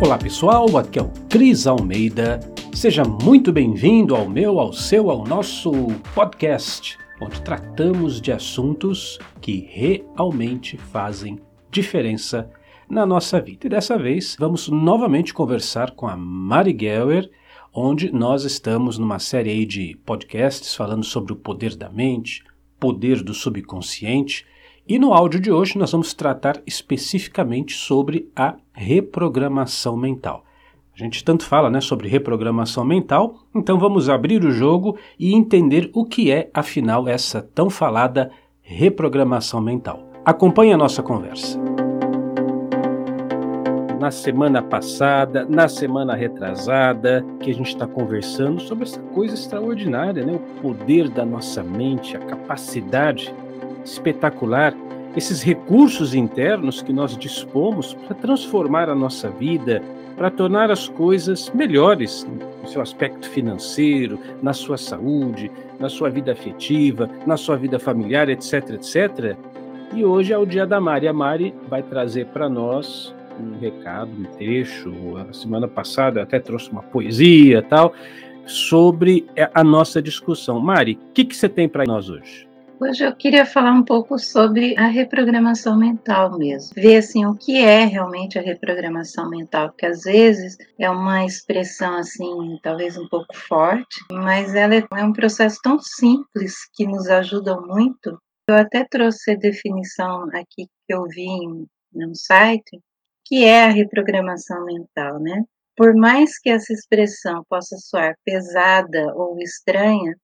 Olá pessoal, aqui é o Cris Almeida. Seja muito bem-vindo ao meu, ao seu, ao nosso podcast, onde tratamos de assuntos que realmente fazem diferença na nossa vida. E dessa vez vamos novamente conversar com a Mari Geller, onde nós estamos numa série de podcasts falando sobre o poder da mente, poder do subconsciente e no áudio de hoje nós vamos tratar especificamente sobre a reprogramação mental. A gente tanto fala né, sobre reprogramação mental, então vamos abrir o jogo e entender o que é, afinal, essa tão falada reprogramação mental. Acompanhe a nossa conversa. Na semana passada, na semana retrasada, que a gente está conversando sobre essa coisa extraordinária, né? o poder da nossa mente, a capacidade espetacular esses recursos internos que nós dispomos para transformar a nossa vida, para tornar as coisas melhores no seu aspecto financeiro, na sua saúde, na sua vida afetiva, na sua vida familiar, etc, etc. E hoje é o dia da Mari. A Mari vai trazer para nós um recado, um trecho. A semana passada até trouxe uma poesia tal sobre a nossa discussão. Mari, o que, que você tem para nós hoje? Hoje eu queria falar um pouco sobre a reprogramação mental mesmo. Ver assim o que é realmente a reprogramação mental, porque às vezes é uma expressão assim, talvez um pouco forte, mas ela é, é um processo tão simples que nos ajuda muito. Eu até trouxe a definição aqui que eu vi em um site, que é a reprogramação mental, né? Por mais que essa expressão possa soar pesada ou estranha,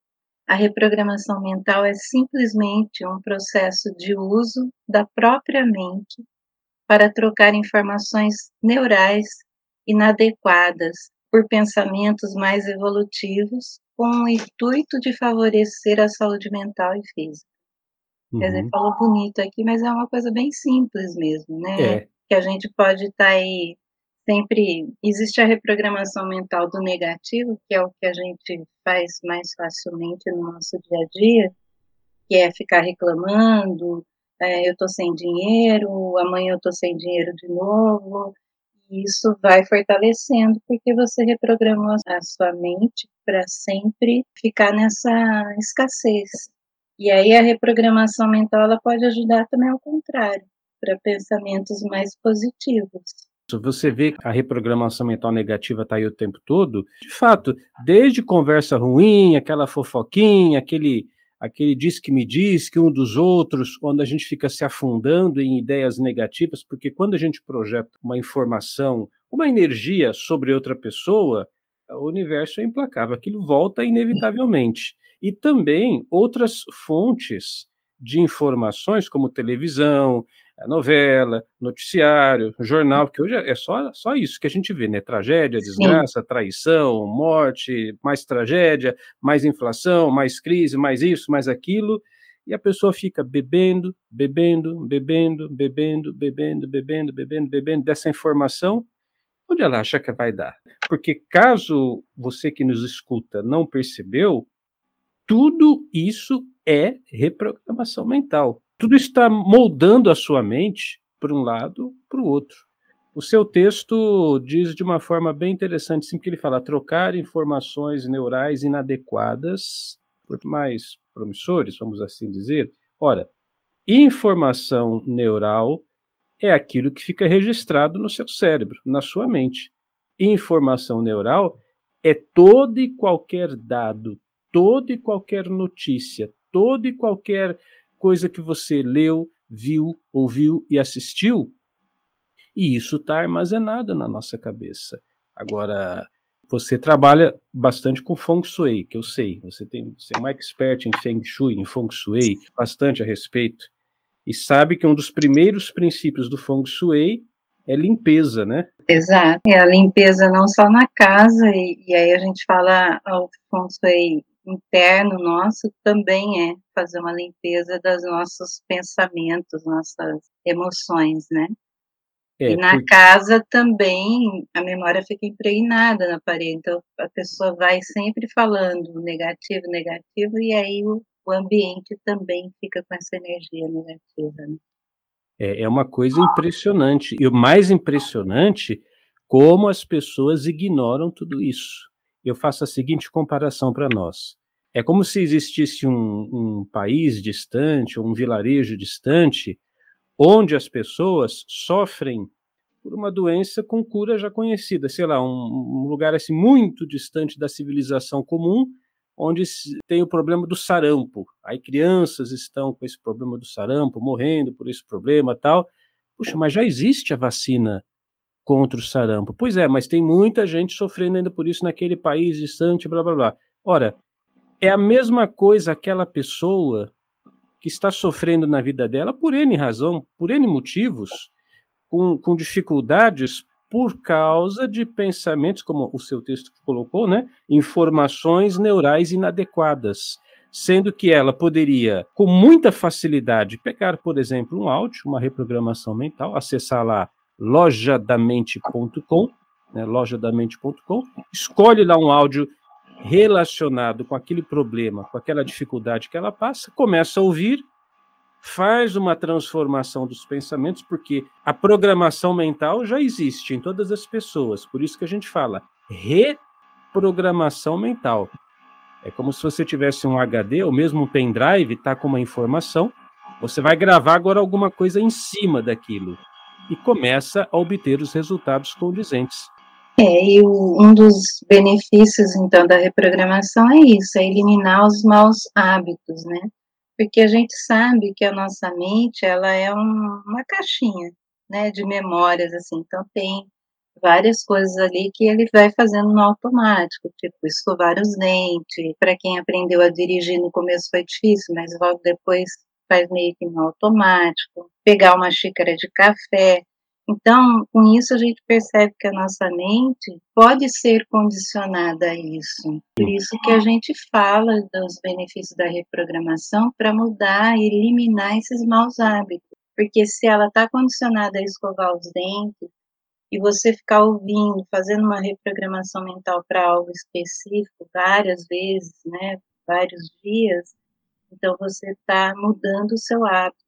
a reprogramação mental é simplesmente um processo de uso da própria mente para trocar informações neurais inadequadas por pensamentos mais evolutivos com o intuito de favorecer a saúde mental e física. Uhum. Quer dizer, uhum. falou bonito aqui, mas é uma coisa bem simples mesmo, né? É. Que a gente pode estar tá aí sempre existe a reprogramação mental do negativo, que é o que a gente faz mais facilmente no nosso dia a dia, que é ficar reclamando, é, eu estou sem dinheiro, amanhã eu estou sem dinheiro de novo, e isso vai fortalecendo porque você reprogramou a sua mente para sempre ficar nessa escassez. E aí a reprogramação mental ela pode ajudar também ao contrário, para pensamentos mais positivos você vê que a reprogramação mental negativa está aí o tempo todo, de fato, desde conversa ruim, aquela fofoquinha, aquele, aquele diz que me diz, que um dos outros, quando a gente fica se afundando em ideias negativas, porque quando a gente projeta uma informação, uma energia sobre outra pessoa, o universo é implacável, aquilo volta inevitavelmente. E também outras fontes de informações, como televisão, novela, noticiário, jornal, porque hoje é só, só isso que a gente vê, né? Tragédia, desgraça, Sim. traição, morte, mais tragédia, mais inflação, mais crise, mais isso, mais aquilo, e a pessoa fica bebendo, bebendo, bebendo, bebendo, bebendo, bebendo, bebendo, bebendo dessa informação, onde ela acha que vai dar. Porque caso você que nos escuta não percebeu, tudo isso é reprogramação mental tudo está moldando a sua mente para um lado, para o outro. O seu texto diz de uma forma bem interessante, sempre que ele fala trocar informações neurais inadequadas por mais promissores, vamos assim dizer. Ora, informação neural é aquilo que fica registrado no seu cérebro, na sua mente. Informação neural é todo e qualquer dado, toda e qualquer notícia, todo e qualquer coisa que você leu, viu, ouviu e assistiu, e isso está armazenado na nossa cabeça. Agora, você trabalha bastante com Feng Shui, que eu sei. Você, tem, você é uma expert em Feng Shui, em Feng Shui, bastante a respeito. E sabe que um dos primeiros princípios do Feng Shui é limpeza, né? Exato. É a limpeza não só na casa, e, e aí a gente fala o Feng Shui interno nosso também é fazer uma limpeza dos nossos pensamentos, nossas emoções, né? É, e na porque... casa também a memória fica impregnada na parede, então a pessoa vai sempre falando negativo, negativo, e aí o, o ambiente também fica com essa energia negativa. Né? É, é uma coisa impressionante. E o mais impressionante como as pessoas ignoram tudo isso. Eu faço a seguinte comparação para nós. É como se existisse um, um país distante, um vilarejo distante, onde as pessoas sofrem por uma doença com cura já conhecida, sei lá, um, um, lugar assim muito distante da civilização comum, onde tem o problema do sarampo. Aí crianças estão com esse problema do sarampo, morrendo por esse problema, tal. Puxa, mas já existe a vacina contra o sarampo. Pois é, mas tem muita gente sofrendo ainda por isso naquele país distante, blá blá blá. Ora, é a mesma coisa aquela pessoa que está sofrendo na vida dela por N razão, por N motivos, com, com dificuldades por causa de pensamentos, como o seu texto colocou, né? Informações neurais inadequadas. Sendo que ela poderia, com muita facilidade, pegar, por exemplo, um áudio, uma reprogramação mental, acessar lá lojadamente.com, né, lojadamente.com, escolhe lá um áudio relacionado com aquele problema, com aquela dificuldade que ela passa, começa a ouvir, faz uma transformação dos pensamentos, porque a programação mental já existe em todas as pessoas, por isso que a gente fala reprogramação mental. É como se você tivesse um HD, ou mesmo um pendrive, está com uma informação, você vai gravar agora alguma coisa em cima daquilo e começa a obter os resultados condizentes. É, e o, um dos benefícios, então, da reprogramação é isso, é eliminar os maus hábitos, né? Porque a gente sabe que a nossa mente, ela é um, uma caixinha, né, de memórias, assim, então tem várias coisas ali que ele vai fazendo no automático, tipo escovar os dentes, para quem aprendeu a dirigir no começo foi difícil, mas logo depois faz meio que no automático, pegar uma xícara de café, então, com isso a gente percebe que a nossa mente pode ser condicionada a isso. Por isso que a gente fala dos benefícios da reprogramação para mudar e eliminar esses maus hábitos. Porque se ela está condicionada a escovar os dentes e você ficar ouvindo, fazendo uma reprogramação mental para algo específico várias vezes, né, vários dias, então você está mudando o seu hábito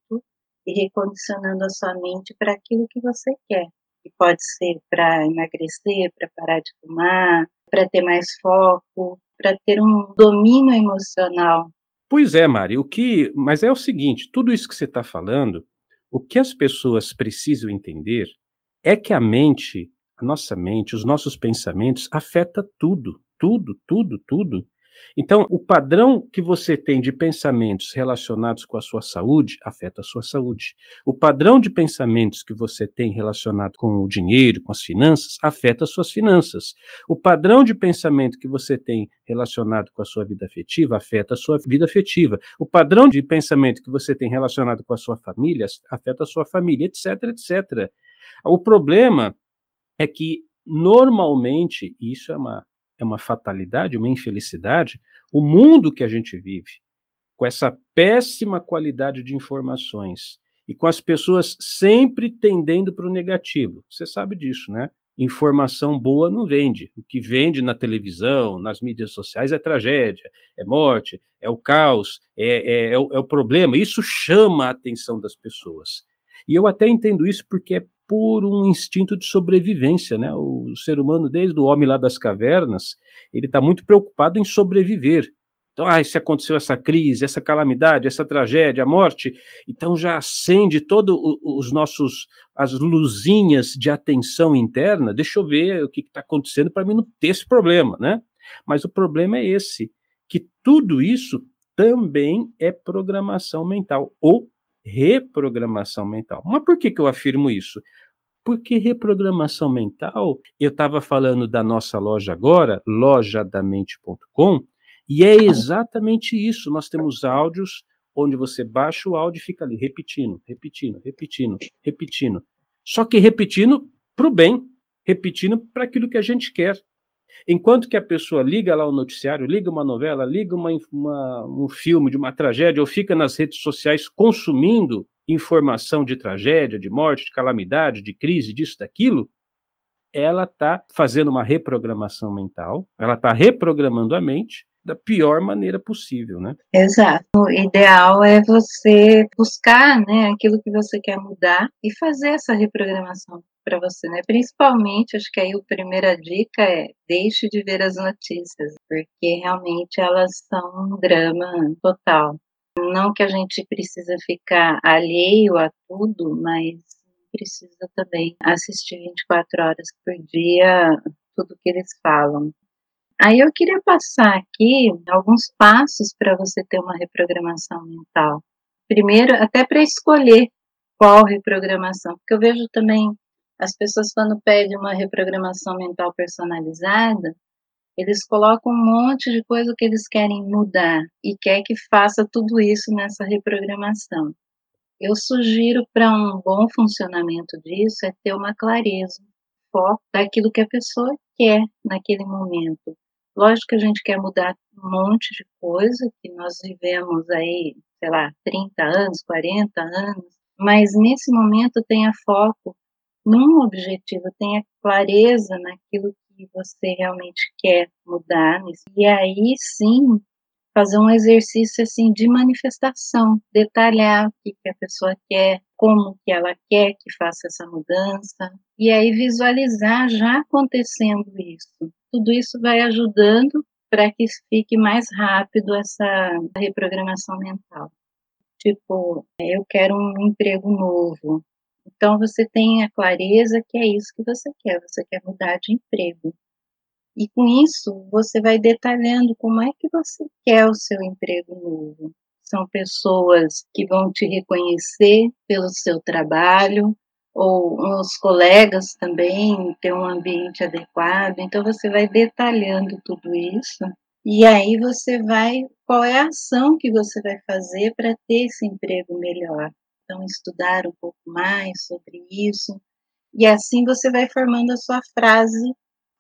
e recondicionando a sua mente para aquilo que você quer. Que pode ser para emagrecer, para parar de fumar, para ter mais foco, para ter um domínio emocional. Pois é, Mari, o que. Mas é o seguinte: tudo isso que você está falando, o que as pessoas precisam entender é que a mente, a nossa mente, os nossos pensamentos, afeta tudo, tudo, tudo, tudo. Então, o padrão que você tem de pensamentos relacionados com a sua saúde afeta a sua saúde. O padrão de pensamentos que você tem relacionado com o dinheiro, com as finanças, afeta as suas finanças. O padrão de pensamento que você tem relacionado com a sua vida afetiva afeta a sua vida afetiva. O padrão de pensamento que você tem relacionado com a sua família afeta a sua família, etc, etc. O problema é que normalmente isso é uma é uma fatalidade, uma infelicidade, o mundo que a gente vive, com essa péssima qualidade de informações e com as pessoas sempre tendendo para o negativo. Você sabe disso, né? Informação boa não vende. O que vende na televisão, nas mídias sociais é tragédia, é morte, é o caos, é, é, é, o, é o problema. Isso chama a atenção das pessoas. E eu até entendo isso porque é por um instinto de sobrevivência, né? O ser humano, desde o homem lá das cavernas, ele está muito preocupado em sobreviver. Então, ah, se aconteceu essa crise, essa calamidade, essa tragédia, a morte, então já acende todos os nossos as luzinhas de atenção interna. Deixa eu ver o que está acontecendo para mim não ter esse problema, né? Mas o problema é esse, que tudo isso também é programação mental ou reprogramação mental. Mas por que, que eu afirmo isso? Porque reprogramação mental, eu estava falando da nossa loja agora, lojadamente.com, e é exatamente isso. Nós temos áudios onde você baixa o áudio e fica ali repetindo, repetindo, repetindo, repetindo. Só que repetindo para o bem, repetindo para aquilo que a gente quer. Enquanto que a pessoa liga lá o noticiário, liga uma novela, liga uma, uma, um filme de uma tragédia, ou fica nas redes sociais consumindo informação de tragédia, de morte, de calamidade, de crise, disso, daquilo, ela está fazendo uma reprogramação mental, ela está reprogramando a mente, da pior maneira possível, né? Exato. O ideal é você buscar, né, aquilo que você quer mudar e fazer essa reprogramação para você, né? Principalmente, acho que aí a primeira dica é deixe de ver as notícias, porque realmente elas são um drama total. Não que a gente precisa ficar alheio a tudo, mas precisa também assistir 24 horas por dia tudo que eles falam. Aí eu queria passar aqui alguns passos para você ter uma reprogramação mental. Primeiro, até para escolher qual reprogramação, porque eu vejo também as pessoas quando pedem uma reprogramação mental personalizada, eles colocam um monte de coisa que eles querem mudar e quer que faça tudo isso nessa reprogramação. Eu sugiro para um bom funcionamento disso é ter uma clareza, foco daquilo que a pessoa quer naquele momento. Lógico que a gente quer mudar um monte de coisa, que nós vivemos aí, sei lá, 30 anos, 40 anos, mas nesse momento tenha foco num objetivo, tenha clareza naquilo que você realmente quer mudar. E aí sim, fazer um exercício assim de manifestação, detalhar o que, a pessoa quer, como que ela quer que faça essa mudança, e aí visualizar já acontecendo isso. Tudo isso vai ajudando para que fique mais rápido essa reprogramação mental. Tipo, eu quero um emprego novo. Então você tem a clareza que é isso que você quer, você quer mudar de emprego. E com isso, você vai detalhando como é que você quer o seu emprego novo. São pessoas que vão te reconhecer pelo seu trabalho, ou os colegas também ter um ambiente adequado. Então você vai detalhando tudo isso e aí você vai qual é a ação que você vai fazer para ter esse emprego melhor. Então estudar um pouco mais sobre isso e assim você vai formando a sua frase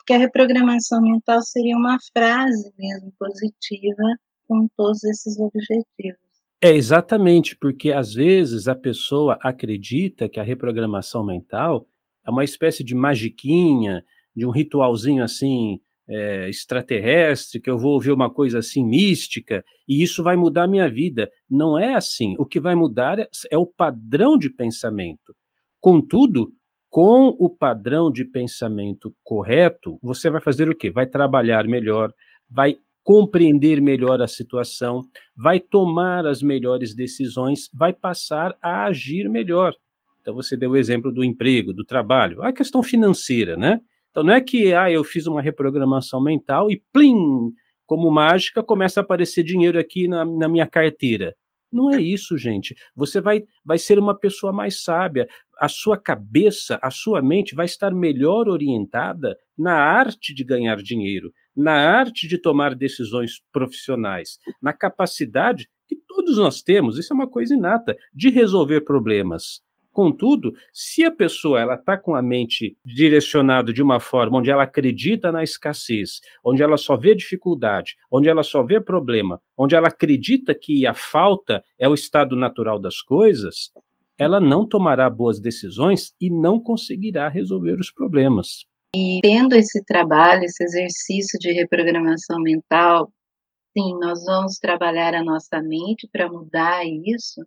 que a reprogramação mental seria uma frase mesmo positiva com todos esses objetivos. É, exatamente, porque às vezes a pessoa acredita que a reprogramação mental é uma espécie de magiquinha, de um ritualzinho assim é, extraterrestre, que eu vou ouvir uma coisa assim mística, e isso vai mudar a minha vida. Não é assim. O que vai mudar é, é o padrão de pensamento. Contudo, com o padrão de pensamento correto, você vai fazer o quê? Vai trabalhar melhor, vai compreender melhor a situação, vai tomar as melhores decisões, vai passar a agir melhor. Então você deu o exemplo do emprego, do trabalho, a questão financeira, né? Então não é que ah, eu fiz uma reprogramação mental e plim, como mágica, começa a aparecer dinheiro aqui na, na minha carteira. Não é isso, gente. Você vai, vai ser uma pessoa mais sábia. A sua cabeça, a sua mente vai estar melhor orientada na arte de ganhar dinheiro, na arte de tomar decisões profissionais, na capacidade que todos nós temos, isso é uma coisa inata, de resolver problemas. Contudo, se a pessoa ela está com a mente direcionada de uma forma onde ela acredita na escassez, onde ela só vê dificuldade, onde ela só vê problema, onde ela acredita que a falta é o estado natural das coisas, ela não tomará boas decisões e não conseguirá resolver os problemas. E tendo esse trabalho, esse exercício de reprogramação mental, sim, nós vamos trabalhar a nossa mente para mudar isso,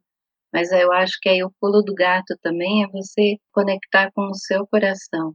mas eu acho que aí o pulo do gato também é você conectar com o seu coração.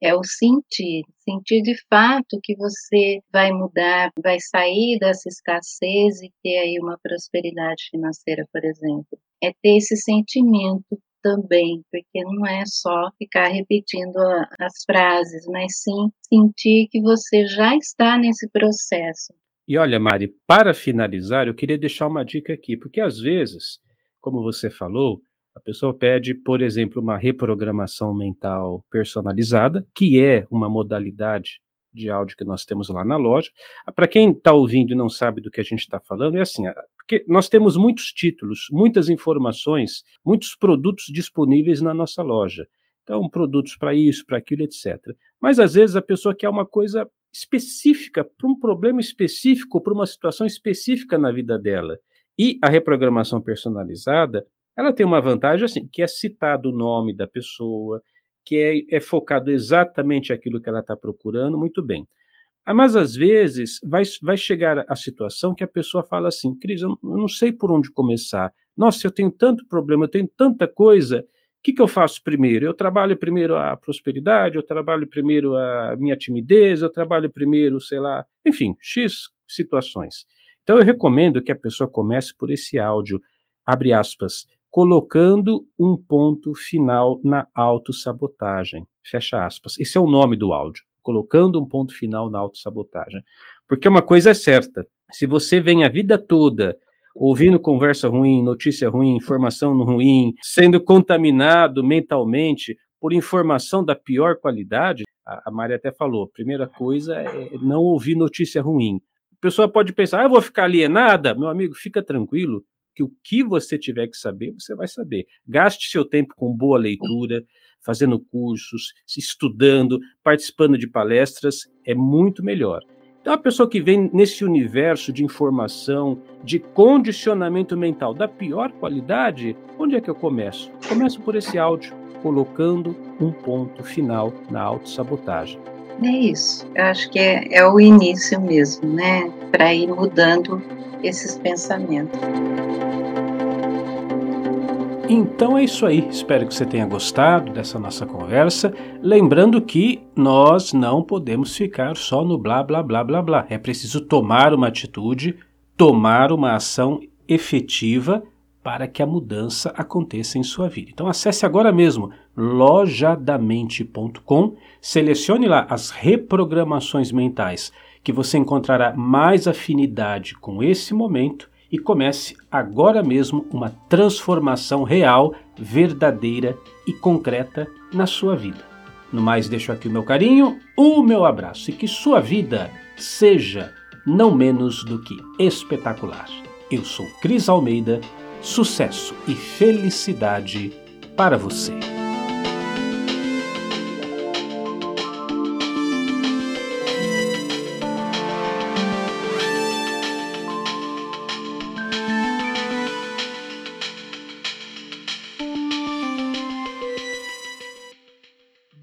É o sentir, sentir de fato que você vai mudar, vai sair dessa escassez e ter aí uma prosperidade financeira, por exemplo. É ter esse sentimento também, porque não é só ficar repetindo as frases, mas sim sentir que você já está nesse processo. E olha, Mari, para finalizar, eu queria deixar uma dica aqui, porque às vezes como você falou, a pessoa pede, por exemplo, uma reprogramação mental personalizada, que é uma modalidade de áudio que nós temos lá na loja. Para quem está ouvindo e não sabe do que a gente está falando, é assim, porque nós temos muitos títulos, muitas informações, muitos produtos disponíveis na nossa loja. Então, produtos para isso, para aquilo, etc. Mas às vezes a pessoa quer uma coisa específica, para um problema específico, para uma situação específica na vida dela. E a reprogramação personalizada, ela tem uma vantagem assim, que é citado o nome da pessoa, que é, é focado exatamente aquilo que ela está procurando, muito bem. Mas às vezes vai, vai chegar a situação que a pessoa fala assim, Cris, eu não sei por onde começar. Nossa, eu tenho tanto problema, eu tenho tanta coisa. O que, que eu faço primeiro? Eu trabalho primeiro a prosperidade, eu trabalho primeiro a minha timidez, eu trabalho primeiro, sei lá, enfim, X situações. Então eu recomendo que a pessoa comece por esse áudio, abre aspas, colocando um ponto final na autossabotagem, fecha aspas. Esse é o nome do áudio colocando um ponto final na autossabotagem. Porque uma coisa é certa: se você vem a vida toda ouvindo conversa ruim, notícia ruim, informação ruim, sendo contaminado mentalmente por informação da pior qualidade, a, Maria até falou, primeira coisa é não ouvir notícia ruim. A pessoa pode pensar, ah, eu vou ficar alienada? Meu amigo, fica tranquilo, que o que você tiver que saber, você vai saber. Gaste seu tempo com boa leitura, fazendo cursos, estudando, participando de palestras, é muito melhor. Então, a pessoa que vem nesse universo de informação, de condicionamento mental da pior qualidade, onde é que eu começo? Começo por esse áudio, colocando um ponto final na autossabotagem. É isso. Eu acho que é, é o início mesmo, né? Para ir mudando esses pensamentos. Então é isso aí. Espero que você tenha gostado dessa nossa conversa. Lembrando que nós não podemos ficar só no blá blá blá blá blá. É preciso tomar uma atitude, tomar uma ação efetiva para que a mudança aconteça em sua vida. Então acesse agora mesmo lojadamente.com, selecione lá as reprogramações mentais que você encontrará mais afinidade com esse momento e comece agora mesmo uma transformação real, verdadeira e concreta na sua vida. No mais, deixo aqui o meu carinho, o meu abraço e que sua vida seja não menos do que espetacular. Eu sou Cris Almeida, sucesso e felicidade para você.